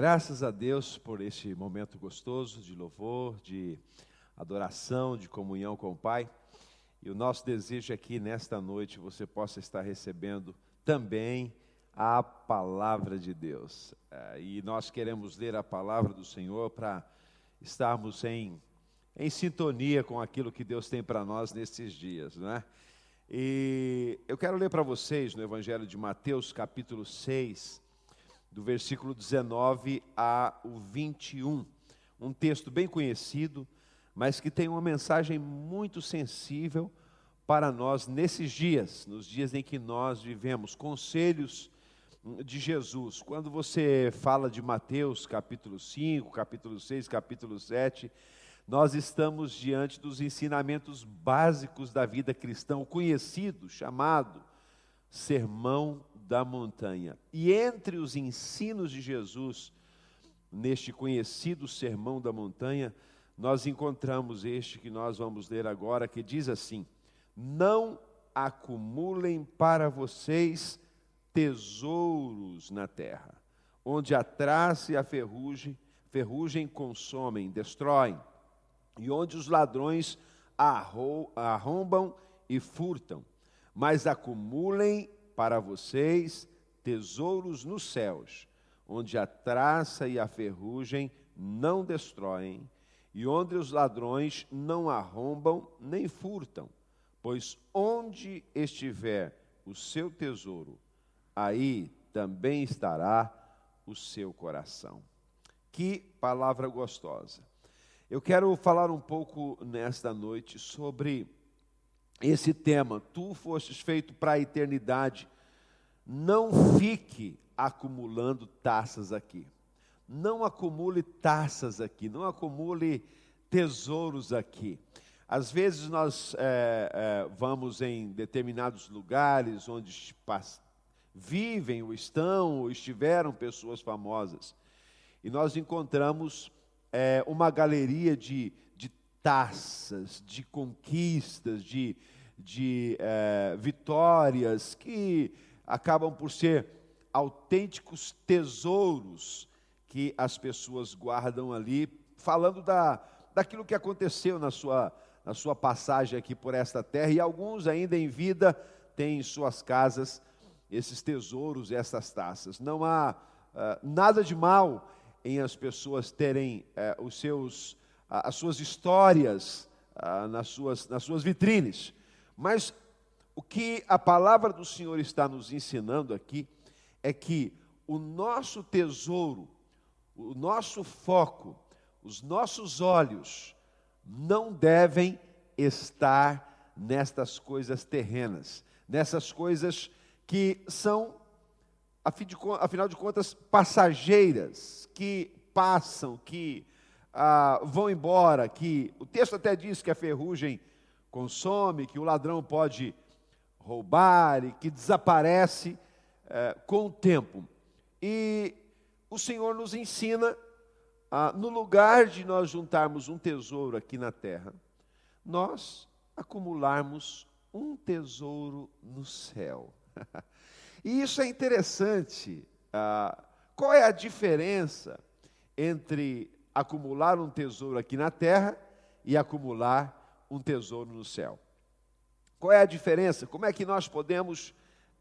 Graças a Deus por este momento gostoso de louvor, de adoração, de comunhão com o Pai. E o nosso desejo é que nesta noite você possa estar recebendo também a palavra de Deus. É, e nós queremos ler a palavra do Senhor para estarmos em, em sintonia com aquilo que Deus tem para nós nesses dias, não é? E eu quero ler para vocês no Evangelho de Mateus, capítulo 6 do versículo 19 a o 21. Um texto bem conhecido, mas que tem uma mensagem muito sensível para nós nesses dias, nos dias em que nós vivemos. Conselhos de Jesus. Quando você fala de Mateus capítulo 5, capítulo 6, capítulo 7, nós estamos diante dos ensinamentos básicos da vida cristã, o conhecido, chamado Sermão da montanha. E entre os ensinos de Jesus, neste conhecido Sermão da Montanha, nós encontramos este que nós vamos ler agora, que diz assim: Não acumulem para vocês tesouros na terra, onde a traça e a ferrugem, ferrugem consomem, destroem, e onde os ladrões arrombam e furtam, mas acumulem para vocês tesouros nos céus, onde a traça e a ferrugem não destroem, e onde os ladrões não arrombam nem furtam, pois onde estiver o seu tesouro, aí também estará o seu coração. Que palavra gostosa. Eu quero falar um pouco nesta noite sobre esse tema. Tu fostes feito para a eternidade. Não fique acumulando taças aqui. Não acumule taças aqui. Não acumule tesouros aqui. Às vezes nós é, é, vamos em determinados lugares onde vivem ou estão ou estiveram pessoas famosas e nós encontramos é, uma galeria de taças, de conquistas, de, de é, vitórias que acabam por ser autênticos tesouros que as pessoas guardam ali, falando da, daquilo que aconteceu na sua, na sua passagem aqui por esta terra, e alguns ainda em vida têm em suas casas esses tesouros, essas taças. Não há uh, nada de mal em as pessoas terem uh, os seus as suas histórias nas, suas, nas suas vitrines. Mas o que a palavra do Senhor está nos ensinando aqui é que o nosso tesouro, o nosso foco, os nossos olhos não devem estar nestas coisas terrenas, nessas coisas que são, afinal de contas, passageiras, que passam, que ah, vão embora, que o texto até diz que a ferrugem consome, que o ladrão pode roubar e que desaparece eh, com o tempo. E o Senhor nos ensina, ah, no lugar de nós juntarmos um tesouro aqui na terra, nós acumularmos um tesouro no céu. e isso é interessante. Ah, qual é a diferença entre acumular um tesouro aqui na terra e acumular um tesouro no céu. Qual é a diferença? Como é que nós podemos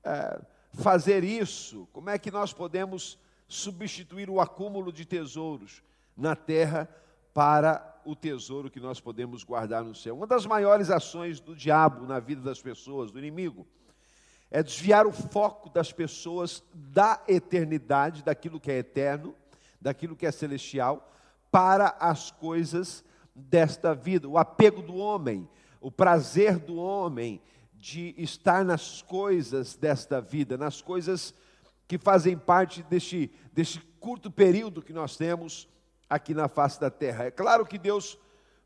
é, fazer isso? Como é que nós podemos substituir o acúmulo de tesouros na terra para o tesouro que nós podemos guardar no céu? Uma das maiores ações do diabo na vida das pessoas, do inimigo, é desviar o foco das pessoas da eternidade, daquilo que é eterno, daquilo que é celestial, para as coisas desta vida, o apego do homem, o prazer do homem de estar nas coisas desta vida, nas coisas que fazem parte deste, deste curto período que nós temos aqui na face da terra. É claro que Deus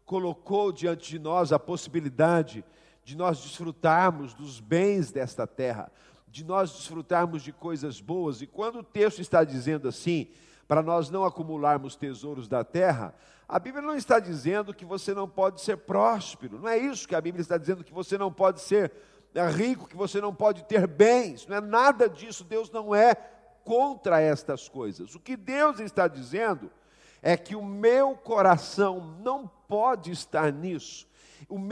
colocou diante de nós a possibilidade de nós desfrutarmos dos bens desta terra, de nós desfrutarmos de coisas boas, e quando o texto está dizendo assim, para nós não acumularmos tesouros da terra, a Bíblia não está dizendo que você não pode ser próspero, não é isso que a Bíblia está dizendo, que você não pode ser é, rico, que você não pode ter bens, não é nada disso, Deus não é contra estas coisas. O que Deus está dizendo é que o meu coração não pode estar nisso.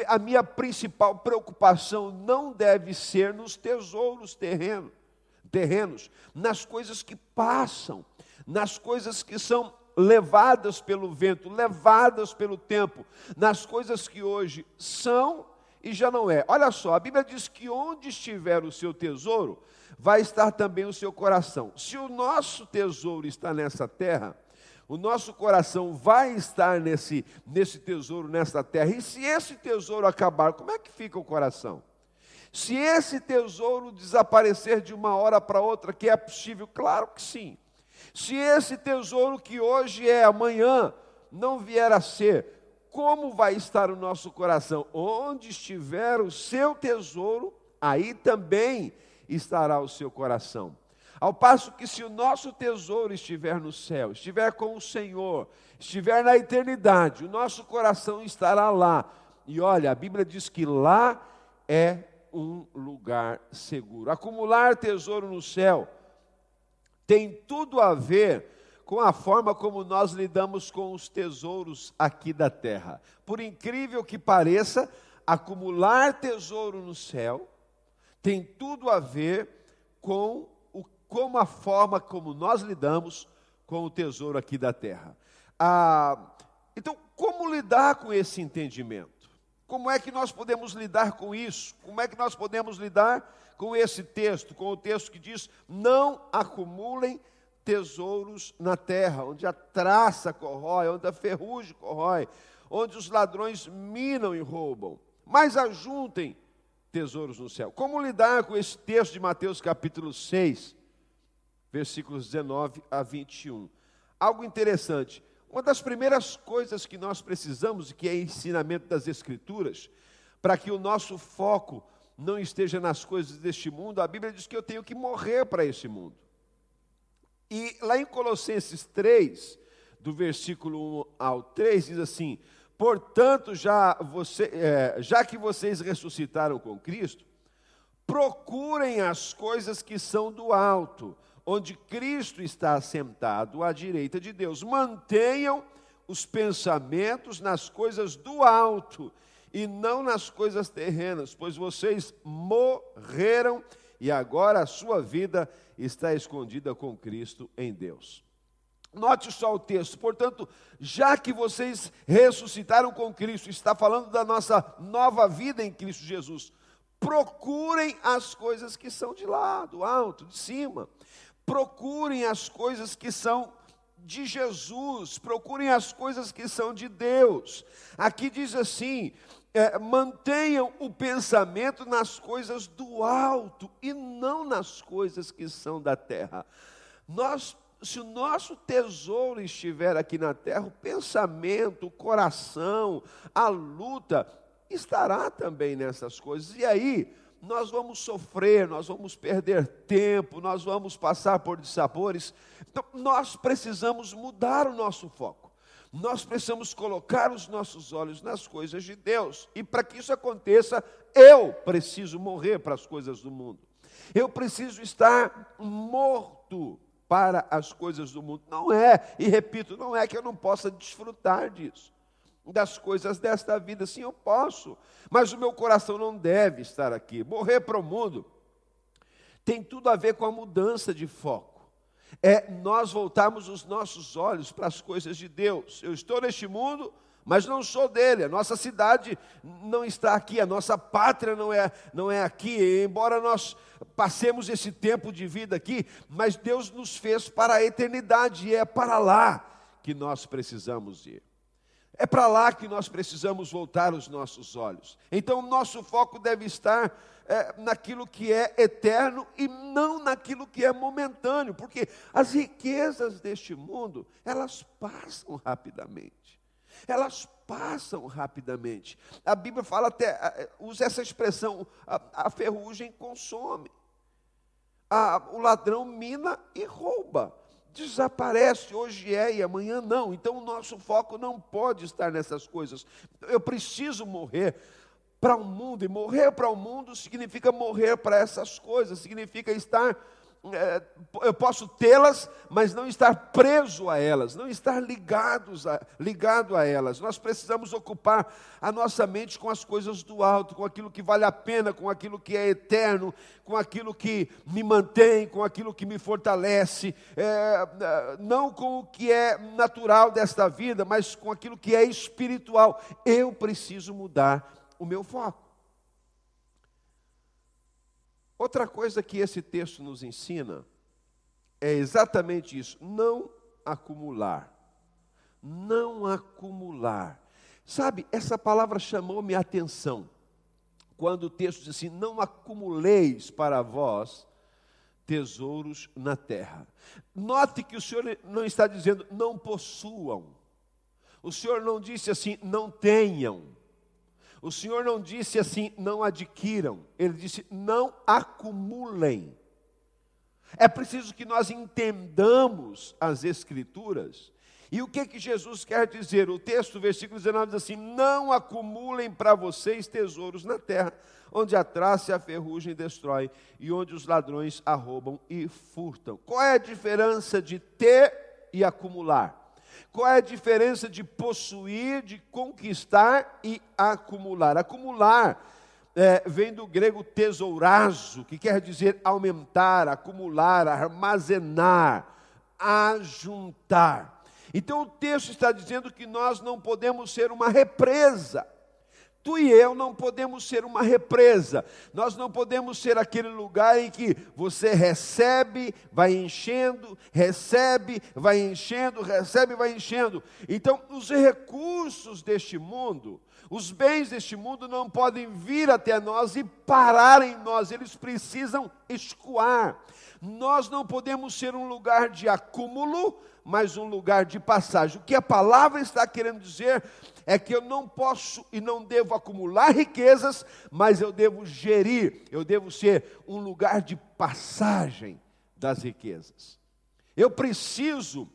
A minha principal preocupação não deve ser nos tesouros terrenos, terrenos, nas coisas que passam, nas coisas que são levadas pelo vento, levadas pelo tempo, nas coisas que hoje são e já não é. Olha só, a Bíblia diz que onde estiver o seu tesouro, vai estar também o seu coração. Se o nosso tesouro está nessa terra, o nosso coração vai estar nesse, nesse tesouro, nessa terra. E se esse tesouro acabar, como é que fica o coração? Se esse tesouro desaparecer de uma hora para outra, que é possível? Claro que sim. Se esse tesouro que hoje é, amanhã, não vier a ser, como vai estar o nosso coração? Onde estiver o seu tesouro, aí também estará o seu coração. Ao passo que, se o nosso tesouro estiver no céu, estiver com o Senhor, estiver na eternidade, o nosso coração estará lá. E olha, a Bíblia diz que lá é um lugar seguro. Acumular tesouro no céu tem tudo a ver com a forma como nós lidamos com os tesouros aqui da terra. Por incrível que pareça, acumular tesouro no céu tem tudo a ver com o, como a forma como nós lidamos com o tesouro aqui da terra. Ah, então, como lidar com esse entendimento? Como é que nós podemos lidar com isso? Como é que nós podemos lidar com esse texto, com o texto que diz: não acumulem tesouros na terra, onde a traça corrói, onde a ferrugem corrói, onde os ladrões minam e roubam, mas ajuntem tesouros no céu. Como lidar com esse texto de Mateus capítulo 6, versículos 19 a 21? Algo interessante. Uma das primeiras coisas que nós precisamos, e que é ensinamento das Escrituras, para que o nosso foco não esteja nas coisas deste mundo, a Bíblia diz que eu tenho que morrer para esse mundo. E lá em Colossenses 3, do versículo 1 ao 3, diz assim: Portanto, já, você, é, já que vocês ressuscitaram com Cristo, procurem as coisas que são do alto, onde Cristo está assentado à direita de Deus. Mantenham os pensamentos nas coisas do alto e não nas coisas terrenas, pois vocês morreram e agora a sua vida está escondida com Cristo em Deus. Note só o texto, portanto, já que vocês ressuscitaram com Cristo, está falando da nossa nova vida em Cristo Jesus, procurem as coisas que são de lá, do alto, de cima, procurem as coisas que são de Jesus, procurem as coisas que são de Deus. Aqui diz assim: é, mantenham o pensamento nas coisas do alto e não nas coisas que são da terra. Nós, se o nosso tesouro estiver aqui na terra, o pensamento, o coração, a luta estará também nessas coisas. E aí, nós vamos sofrer, nós vamos perder tempo, nós vamos passar por dissabores. Então, nós precisamos mudar o nosso foco. Nós precisamos colocar os nossos olhos nas coisas de Deus. E para que isso aconteça, eu preciso morrer para as coisas do mundo. Eu preciso estar morto para as coisas do mundo. Não é, e repito, não é que eu não possa desfrutar disso, das coisas desta vida. Sim, eu posso, mas o meu coração não deve estar aqui. Morrer para o mundo tem tudo a ver com a mudança de foco é nós voltarmos os nossos olhos para as coisas de Deus. Eu estou neste mundo, mas não sou dele. A nossa cidade não está aqui, a nossa pátria não é, não é aqui. Embora nós passemos esse tempo de vida aqui, mas Deus nos fez para a eternidade e é para lá que nós precisamos ir. É para lá que nós precisamos voltar os nossos olhos. Então, o nosso foco deve estar é, naquilo que é eterno e não naquilo que é momentâneo, porque as riquezas deste mundo, elas passam rapidamente. Elas passam rapidamente. A Bíblia fala até, usa essa expressão, a, a ferrugem consome. A, o ladrão mina e rouba desaparece, hoje é e amanhã não. Então o nosso foco não pode estar nessas coisas. Eu preciso morrer para o mundo, e morrer para o mundo significa morrer para essas coisas, significa estar eu posso tê-las, mas não estar preso a elas, não estar ligados a, ligado a elas. Nós precisamos ocupar a nossa mente com as coisas do alto, com aquilo que vale a pena, com aquilo que é eterno, com aquilo que me mantém, com aquilo que me fortalece, é, não com o que é natural desta vida, mas com aquilo que é espiritual. Eu preciso mudar o meu foco. Outra coisa que esse texto nos ensina é exatamente isso: não acumular. Não acumular. Sabe, essa palavra chamou minha atenção. Quando o texto diz assim: Não acumuleis para vós tesouros na terra. Note que o Senhor não está dizendo não possuam. O Senhor não disse assim, não tenham. O Senhor não disse assim, não adquiram, ele disse, não acumulem. É preciso que nós entendamos as Escrituras. E o que que Jesus quer dizer? O texto, versículo 19, diz assim: Não acumulem para vocês tesouros na terra, onde a traça e a ferrugem destrói, e onde os ladrões arrombam e furtam. Qual é a diferença de ter e acumular? Qual é a diferença de possuir, de conquistar e acumular? Acumular é, vem do grego tesourazo, que quer dizer aumentar, acumular, armazenar, ajuntar. Então o texto está dizendo que nós não podemos ser uma represa. Tu e eu não podemos ser uma represa, nós não podemos ser aquele lugar em que você recebe, vai enchendo, recebe, vai enchendo, recebe, vai enchendo. Então, os recursos deste mundo, os bens deste mundo não podem vir até nós e parar em nós, eles precisam escoar. Nós não podemos ser um lugar de acúmulo, mas um lugar de passagem. O que a palavra está querendo dizer é que eu não posso e não devo acumular riquezas, mas eu devo gerir, eu devo ser um lugar de passagem das riquezas. Eu preciso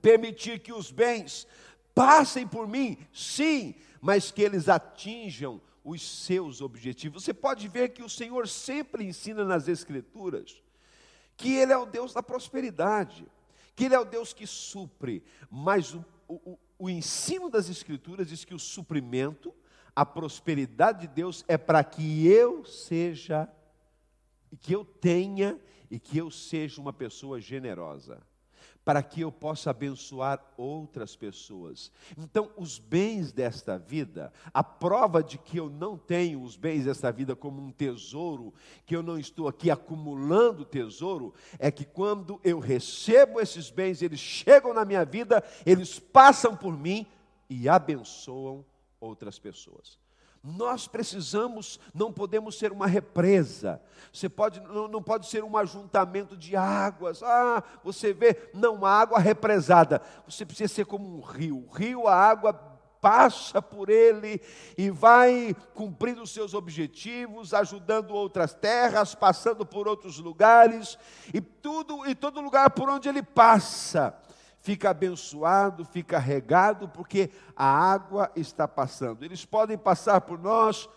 permitir que os bens passem por mim, sim, mas que eles atinjam os seus objetivos. Você pode ver que o Senhor sempre ensina nas Escrituras que Ele é o Deus da prosperidade, que Ele é o Deus que supre, mas o, o, o ensino das Escrituras diz que o suprimento, a prosperidade de Deus é para que eu seja, que eu tenha e que eu seja uma pessoa generosa para que eu possa abençoar outras pessoas. Então, os bens desta vida, a prova de que eu não tenho os bens desta vida como um tesouro, que eu não estou aqui acumulando tesouro, é que quando eu recebo esses bens, eles chegam na minha vida, eles passam por mim e abençoam outras pessoas. Nós precisamos, não podemos ser uma represa. Você pode, não, não pode ser um ajuntamento de águas. Ah, você vê, não uma água represada. Você precisa ser como um rio. O rio, a água passa por ele e vai cumprindo os seus objetivos, ajudando outras terras, passando por outros lugares e tudo e todo lugar por onde ele passa fica abençoado, fica regado, porque a água está passando. Eles podem passar por nós,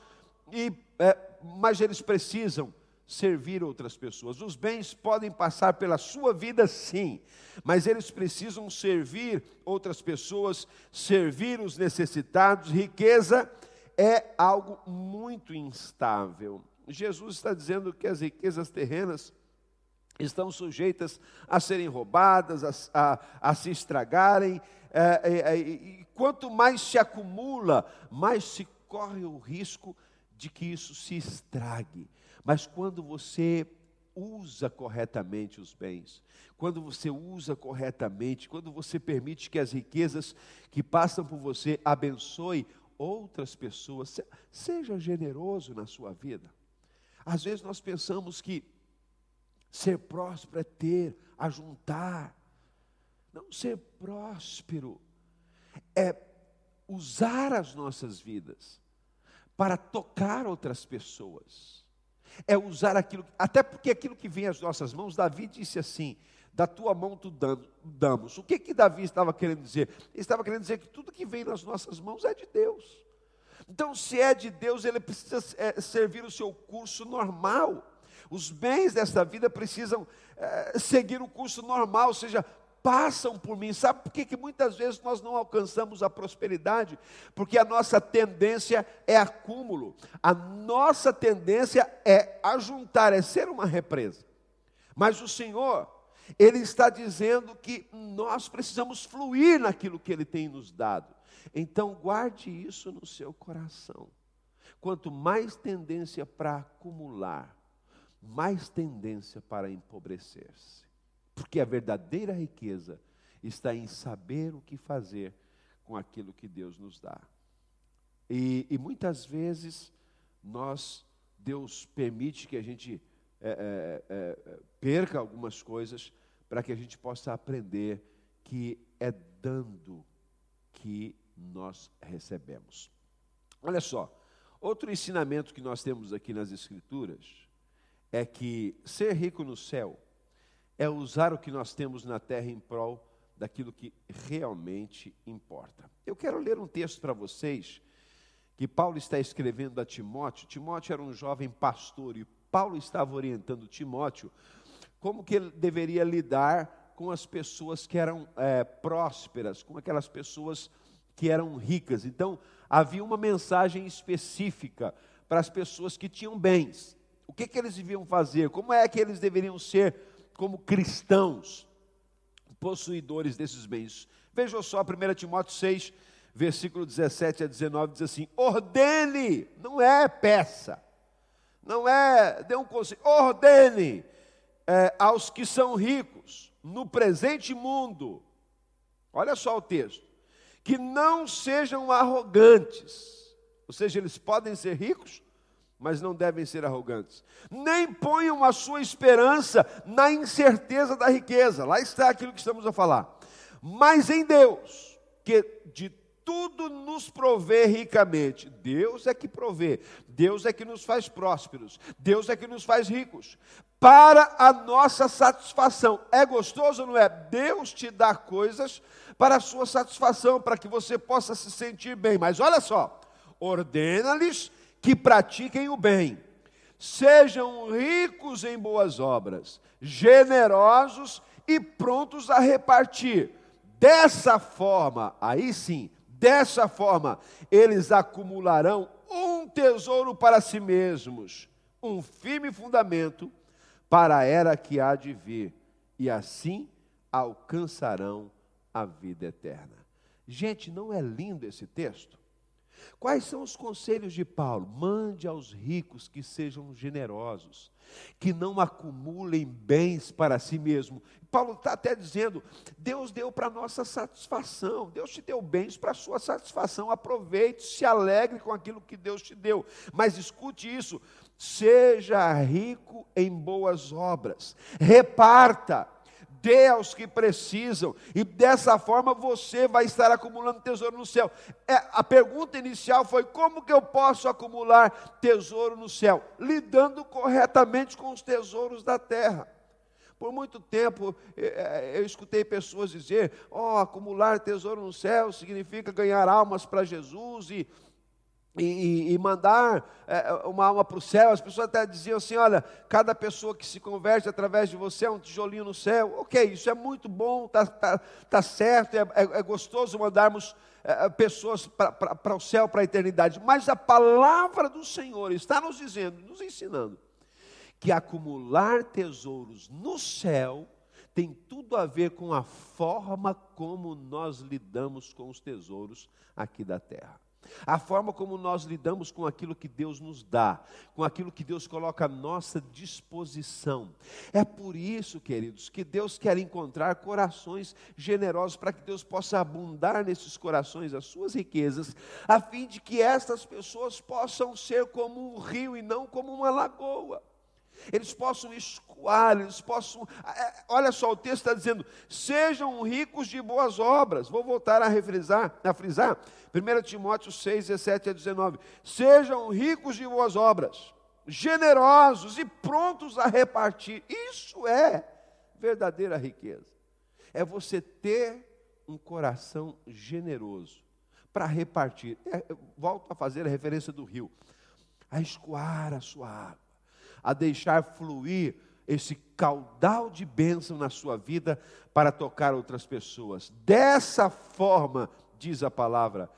e, é, mas eles precisam servir outras pessoas. Os bens podem passar pela sua vida, sim, mas eles precisam servir outras pessoas, servir os necessitados. Riqueza é algo muito instável. Jesus está dizendo que as riquezas terrenas estão sujeitas a serem roubadas, a, a, a se estragarem. É, é, é, e quanto mais se acumula, mais se corre o risco de que isso se estrague. Mas quando você usa corretamente os bens, quando você usa corretamente, quando você permite que as riquezas que passam por você abençoe outras pessoas, seja generoso na sua vida. Às vezes nós pensamos que Ser próspero é ter, ajuntar. Não ser próspero é usar as nossas vidas para tocar outras pessoas. É usar aquilo, até porque aquilo que vem às nossas mãos, Davi disse assim: da tua mão tu damos. O que que Davi estava querendo dizer? Ele estava querendo dizer que tudo que vem nas nossas mãos é de Deus. Então, se é de Deus, ele precisa é, servir o seu curso normal. Os bens desta vida precisam é, seguir o curso normal, ou seja, passam por mim. Sabe por que, que muitas vezes nós não alcançamos a prosperidade? Porque a nossa tendência é acúmulo, a nossa tendência é ajuntar, é ser uma represa. Mas o Senhor, Ele está dizendo que nós precisamos fluir naquilo que Ele tem nos dado. Então, guarde isso no seu coração. Quanto mais tendência para acumular, mais tendência para empobrecer-se. Porque a verdadeira riqueza está em saber o que fazer com aquilo que Deus nos dá. E, e muitas vezes nós, Deus permite que a gente é, é, é, perca algumas coisas para que a gente possa aprender que é dando que nós recebemos. Olha só, outro ensinamento que nós temos aqui nas Escrituras é que ser rico no céu é usar o que nós temos na terra em prol daquilo que realmente importa. Eu quero ler um texto para vocês que Paulo está escrevendo a Timóteo. Timóteo era um jovem pastor e Paulo estava orientando Timóteo como que ele deveria lidar com as pessoas que eram é, prósperas, com aquelas pessoas que eram ricas. Então, havia uma mensagem específica para as pessoas que tinham bens. O que, que eles deviam fazer? Como é que eles deveriam ser como cristãos, possuidores desses bens. Vejam só, 1 Timóteo 6, versículo 17 a 19, diz assim: ordene, não é peça, não é, dê um conselho, ordene é, aos que são ricos no presente mundo, olha só o texto, que não sejam arrogantes, ou seja, eles podem ser ricos, mas não devem ser arrogantes. Nem ponham a sua esperança na incerteza da riqueza. Lá está aquilo que estamos a falar. Mas em Deus, que de tudo nos provê ricamente. Deus é que provê, Deus é que nos faz prósperos, Deus é que nos faz ricos, para a nossa satisfação. É gostoso, não é? Deus te dá coisas para a sua satisfação, para que você possa se sentir bem. Mas olha só, ordena-lhes que pratiquem o bem, sejam ricos em boas obras, generosos e prontos a repartir. Dessa forma, aí sim, dessa forma, eles acumularão um tesouro para si mesmos, um firme fundamento para a era que há de vir, e assim alcançarão a vida eterna. Gente, não é lindo esse texto? Quais são os conselhos de Paulo? Mande aos ricos que sejam generosos, que não acumulem bens para si mesmo. Paulo está até dizendo: Deus deu para nossa satisfação, Deus te deu bens para sua satisfação. Aproveite, se alegre com aquilo que Deus te deu. Mas escute isso: seja rico em boas obras, reparta dê aos que precisam, e dessa forma você vai estar acumulando tesouro no céu. É, a pergunta inicial foi: como que eu posso acumular tesouro no céu? Lidando corretamente com os tesouros da terra. Por muito tempo é, é, eu escutei pessoas dizer: ó, oh, acumular tesouro no céu significa ganhar almas para Jesus e e, e, mandar é, uma alma para o céu. As pessoas até diziam assim: olha, cada pessoa que se converte através de você é um tijolinho no céu. Ok, isso é muito bom, está tá, tá certo, é, é, é gostoso mandarmos é, é pessoas para o céu, para a eternidade. Mas a palavra do Senhor está nos dizendo, nos ensinando, que acumular tesouros no céu tem tudo a ver com a forma como nós lidamos com os tesouros aqui da terra. A forma como nós lidamos com aquilo que Deus nos dá, com aquilo que Deus coloca à nossa disposição. É por isso, queridos, que Deus quer encontrar corações generosos para que Deus possa abundar nesses corações as suas riquezas, a fim de que estas pessoas possam ser como um rio e não como uma lagoa eles possam escoar, eles possam. É, olha só, o texto está dizendo: sejam ricos de boas obras. Vou voltar a refrisar, a frisar. 1 Timóteo 6, 17 a 19. Sejam ricos de boas obras, generosos e prontos a repartir. Isso é verdadeira riqueza. É você ter um coração generoso para repartir. É, volto a fazer a referência do rio. A escoar a sua água a deixar fluir esse caudal de bênção na sua vida para tocar outras pessoas. Dessa forma, diz a palavra,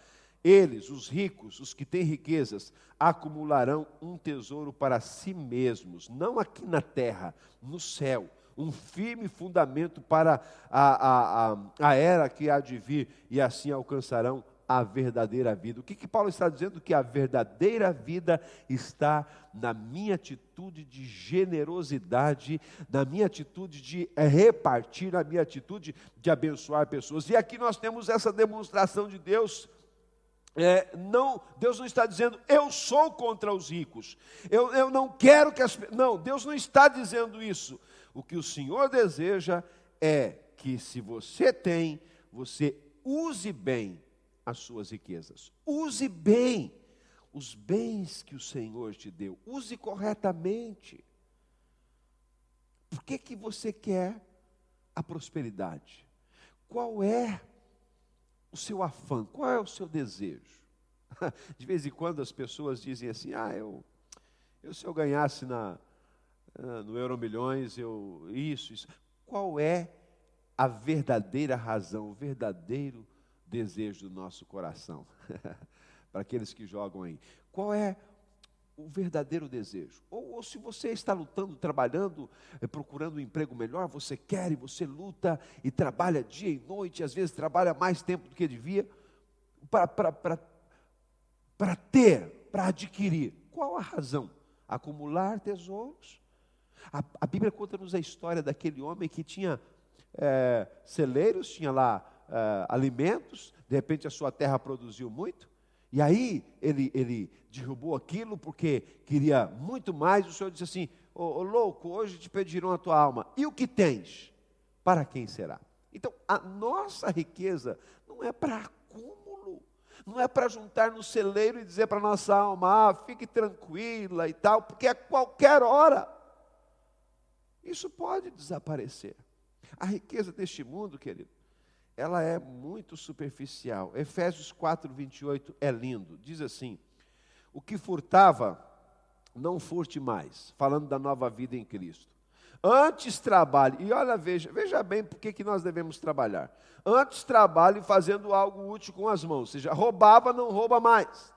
eles, os ricos, os que têm riquezas, acumularão um tesouro para si mesmos, não aqui na terra, no céu. Um firme fundamento para a, a, a, a era que há de vir, e assim alcançarão a verdadeira vida. O que, que Paulo está dizendo? Que a verdadeira vida está na minha atitude de generosidade, na minha atitude de repartir, na minha atitude de abençoar pessoas. E aqui nós temos essa demonstração de Deus. É, não, Deus não está dizendo eu sou contra os ricos, eu, eu não quero que as. Não, Deus não está dizendo isso. O que o Senhor deseja é que, se você tem, você use bem as suas riquezas. Use bem os bens que o Senhor te deu. Use corretamente. Por que, que você quer a prosperidade? Qual é o seu afã? Qual é o seu desejo? De vez em quando as pessoas dizem assim: ah, eu, eu se eu ganhasse na, ah, no Euro Milhões, eu. Isso, isso. Qual é a verdadeira razão, o verdadeiro desejo do nosso coração. Para aqueles que jogam aí. Qual é o verdadeiro desejo? Ou, ou, se você está lutando, trabalhando, é, procurando um emprego melhor, você quer e você luta e trabalha dia e noite, às vezes trabalha mais tempo do que devia, para ter, para adquirir. Qual a razão? Acumular tesouros? A, a Bíblia conta-nos a história daquele homem que tinha é, celeiros, tinha lá uh, alimentos, de repente a sua terra produziu muito, e aí ele, ele derrubou aquilo porque queria muito mais. O Senhor disse assim: Ô oh, oh, louco, hoje te pediram a tua alma, e o que tens? Para quem será? Então, a nossa riqueza não é para acúmulo, não é para juntar no celeiro e dizer para a nossa alma, ah, fique tranquila e tal, porque a qualquer hora isso pode desaparecer. A riqueza deste mundo, querido, ela é muito superficial. Efésios 4, 28 é lindo. Diz assim: O que furtava, não furte mais. Falando da nova vida em Cristo. Antes trabalhe, e olha, veja, veja bem por que nós devemos trabalhar. Antes trabalhe fazendo algo útil com as mãos, ou seja, roubava, não rouba mais.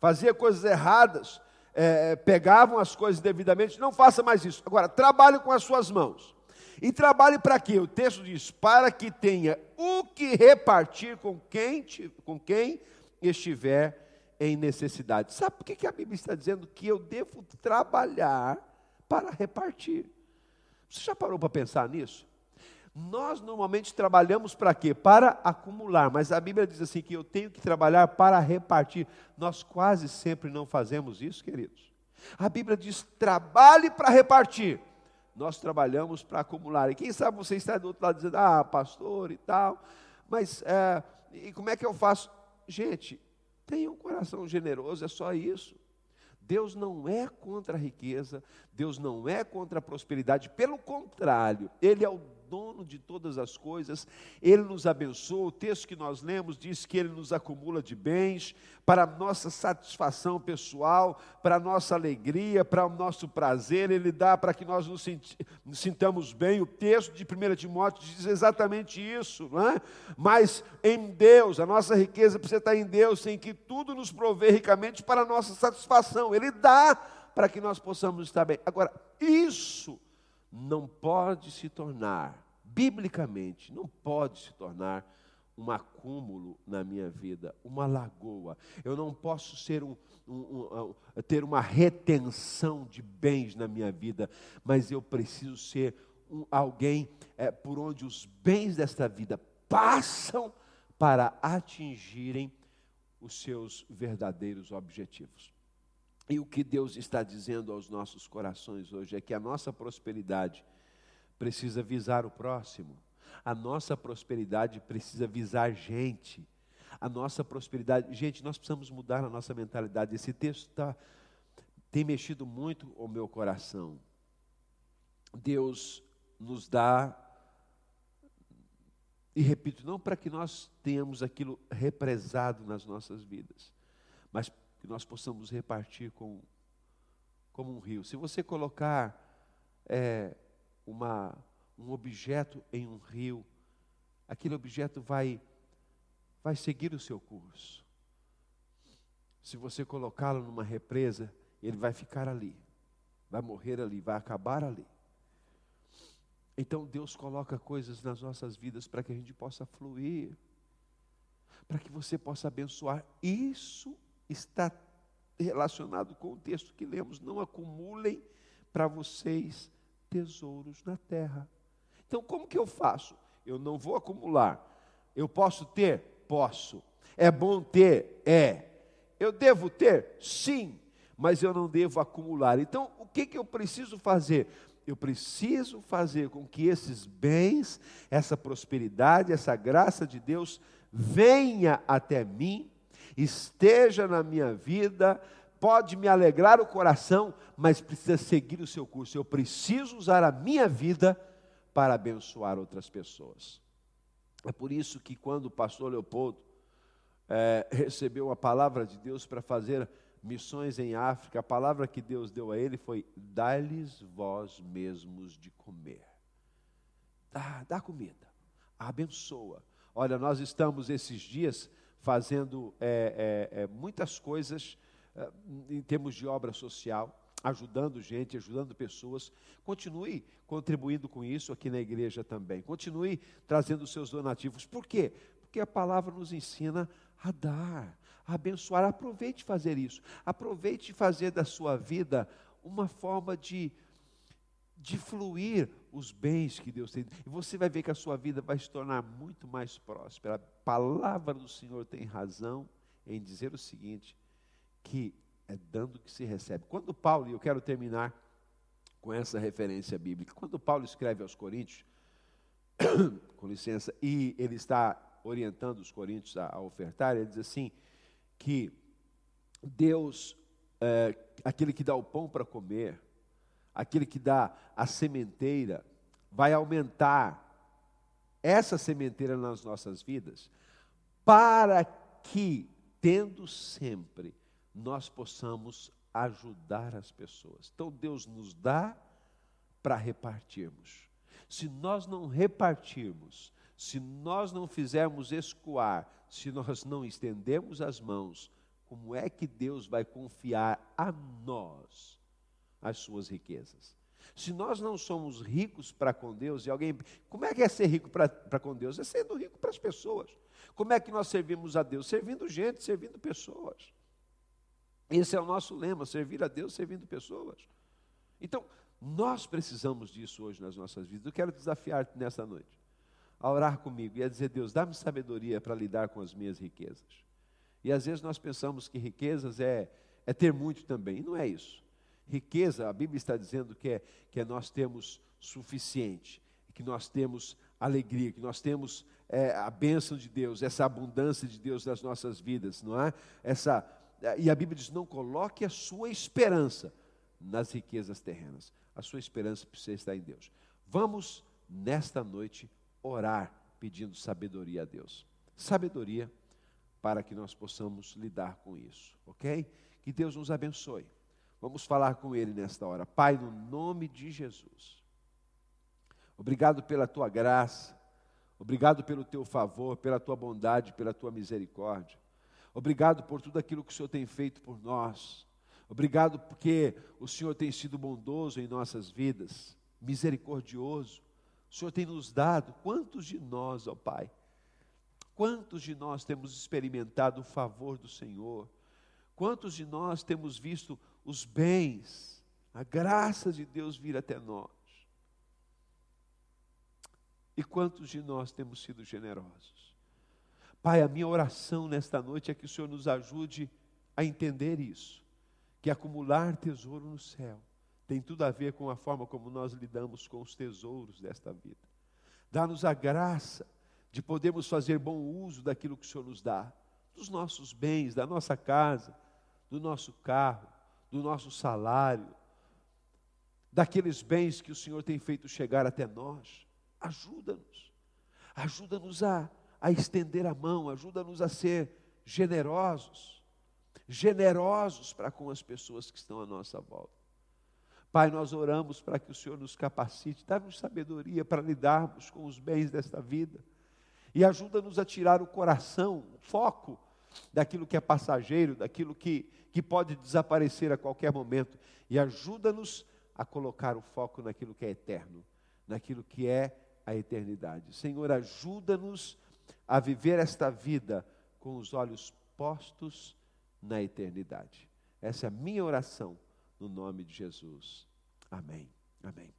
Fazia coisas erradas, é, pegavam as coisas devidamente, não faça mais isso. Agora, trabalhe com as suas mãos. E trabalhe para quê? O texto diz: para que tenha o que repartir com quem, com quem estiver em necessidade. Sabe por que a Bíblia está dizendo que eu devo trabalhar para repartir? Você já parou para pensar nisso? Nós normalmente trabalhamos para quê? Para acumular, mas a Bíblia diz assim que eu tenho que trabalhar para repartir. Nós quase sempre não fazemos isso, queridos. A Bíblia diz: trabalhe para repartir nós trabalhamos para acumular. E quem sabe você está do outro lado dizendo, ah, pastor e tal, mas é, e como é que eu faço? Gente, tenha um coração generoso, é só isso. Deus não é contra a riqueza, Deus não é contra a prosperidade, pelo contrário, Ele é o dono de todas as coisas, Ele nos abençoa. O texto que nós lemos diz que Ele nos acumula de bens para nossa satisfação pessoal, para nossa alegria, para o nosso prazer, Ele dá para que nós nos, sintamos bem. O texto de 1 Timóteo diz exatamente isso, não é? Mas em Deus, a nossa riqueza precisa estar em Deus, em que tudo nos provê ricamente para nossa satisfação. Ele dá para que nós possamos estar bem. Agora, isso não pode se tornar, biblicamente, não pode se tornar um acúmulo na minha vida, uma lagoa. Eu não posso ser um, um, um, ter uma retenção de bens na minha vida, mas eu preciso ser alguém é, por onde os bens desta vida passam para atingirem os seus verdadeiros objetivos. E o que Deus está dizendo aos nossos corações hoje é que a nossa prosperidade precisa visar o próximo, a nossa prosperidade precisa visar gente, a nossa prosperidade. Gente, nós precisamos mudar a nossa mentalidade. Esse texto tá, tem mexido muito o meu coração. Deus nos dá, e repito, não para que nós tenhamos aquilo represado nas nossas vidas, mas que nós possamos repartir com como um rio. Se você colocar é, uma, um objeto em um rio, aquele objeto vai, vai seguir o seu curso. Se você colocá-lo numa represa, ele vai ficar ali, vai morrer ali, vai acabar ali. Então Deus coloca coisas nas nossas vidas para que a gente possa fluir, para que você possa abençoar. Isso está relacionado com o texto que lemos: não acumulem para vocês tesouros na terra. Então, como que eu faço? Eu não vou acumular. Eu posso ter? Posso. É bom ter? É. Eu devo ter? Sim. Mas eu não devo acumular. Então, o que, que eu preciso fazer? Eu preciso fazer com que esses bens, essa prosperidade, essa graça de Deus venha até mim, esteja na minha vida, pode me alegrar o coração, mas precisa seguir o seu curso. Eu preciso usar a minha vida para abençoar outras pessoas. É por isso que quando o pastor Leopoldo é, recebeu a palavra de Deus para fazer missões em África, a palavra que Deus deu a ele foi: dá-lhes vós mesmos de comer. Dá, dá comida, abençoa. Olha, nós estamos esses dias fazendo é, é, é muitas coisas é, em termos de obra social, ajudando gente, ajudando pessoas. Continue contribuindo com isso aqui na igreja também. Continue trazendo seus donativos. Por quê? Porque a palavra nos ensina a dar, a abençoar. Aproveite fazer isso. Aproveite fazer da sua vida uma forma de de fluir os bens que Deus tem. E você vai ver que a sua vida vai se tornar muito mais próspera. A palavra do Senhor tem razão em dizer o seguinte: que é dando que se recebe. Quando Paulo, e eu quero terminar com essa referência bíblica, quando Paulo escreve aos Coríntios, com licença, e ele está orientando os coríntios a, a ofertar, ele diz assim: que Deus, é, aquele que dá o pão para comer, aquele que dá a sementeira, vai aumentar essa sementeira nas nossas vidas, para que, tendo sempre, nós possamos ajudar as pessoas. Então Deus nos dá para repartirmos. Se nós não repartirmos, se nós não fizermos escoar, se nós não estendemos as mãos, como é que Deus vai confiar a nós as suas riquezas? Se nós não somos ricos para com Deus, e alguém. Como é que é ser rico para com Deus? É sendo rico para as pessoas. Como é que nós servimos a Deus? Servindo gente, servindo pessoas. Esse é o nosso lema: servir a Deus servindo pessoas. Então, nós precisamos disso hoje nas nossas vidas. Eu quero desafiar-te nessa noite a orar comigo e a dizer: Deus, dá-me sabedoria para lidar com as minhas riquezas. E às vezes nós pensamos que riquezas é, é ter muito também, e não é isso. Riqueza, a Bíblia está dizendo que é, que é nós temos suficiente, que nós temos alegria, que nós temos é, a bênção de Deus, essa abundância de Deus nas nossas vidas, não é? Essa, e a Bíblia diz: não coloque a sua esperança nas riquezas terrenas, a sua esperança precisa estar em Deus. Vamos, nesta noite, orar pedindo sabedoria a Deus. Sabedoria para que nós possamos lidar com isso, ok? Que Deus nos abençoe. Vamos falar com Ele nesta hora. Pai, no nome de Jesus, obrigado pela tua graça, obrigado pelo teu favor, pela tua bondade, pela tua misericórdia. Obrigado por tudo aquilo que o Senhor tem feito por nós. Obrigado porque o Senhor tem sido bondoso em nossas vidas, misericordioso. O Senhor tem nos dado. Quantos de nós, ó Pai, quantos de nós temos experimentado o favor do Senhor? Quantos de nós temos visto os bens, a graça de Deus vir até nós? E quantos de nós temos sido generosos? Pai, a minha oração nesta noite é que o Senhor nos ajude a entender isso, que acumular tesouro no céu tem tudo a ver com a forma como nós lidamos com os tesouros desta vida. Dá-nos a graça de podermos fazer bom uso daquilo que o Senhor nos dá, dos nossos bens, da nossa casa, do nosso carro, do nosso salário, daqueles bens que o Senhor tem feito chegar até nós. Ajuda-nos, ajuda-nos a, a estender a mão, ajuda-nos a ser generosos, generosos para com as pessoas que estão à nossa volta. Pai, nós oramos para que o Senhor nos capacite, dá-nos sabedoria para lidarmos com os bens desta vida e ajuda-nos a tirar o coração, o foco daquilo que é passageiro, daquilo que, que pode desaparecer a qualquer momento e ajuda-nos a colocar o foco naquilo que é eterno, naquilo que é a eternidade. Senhor, ajuda-nos a viver esta vida com os olhos postos na eternidade. Essa é a minha oração no nome de Jesus. Amém. Amém.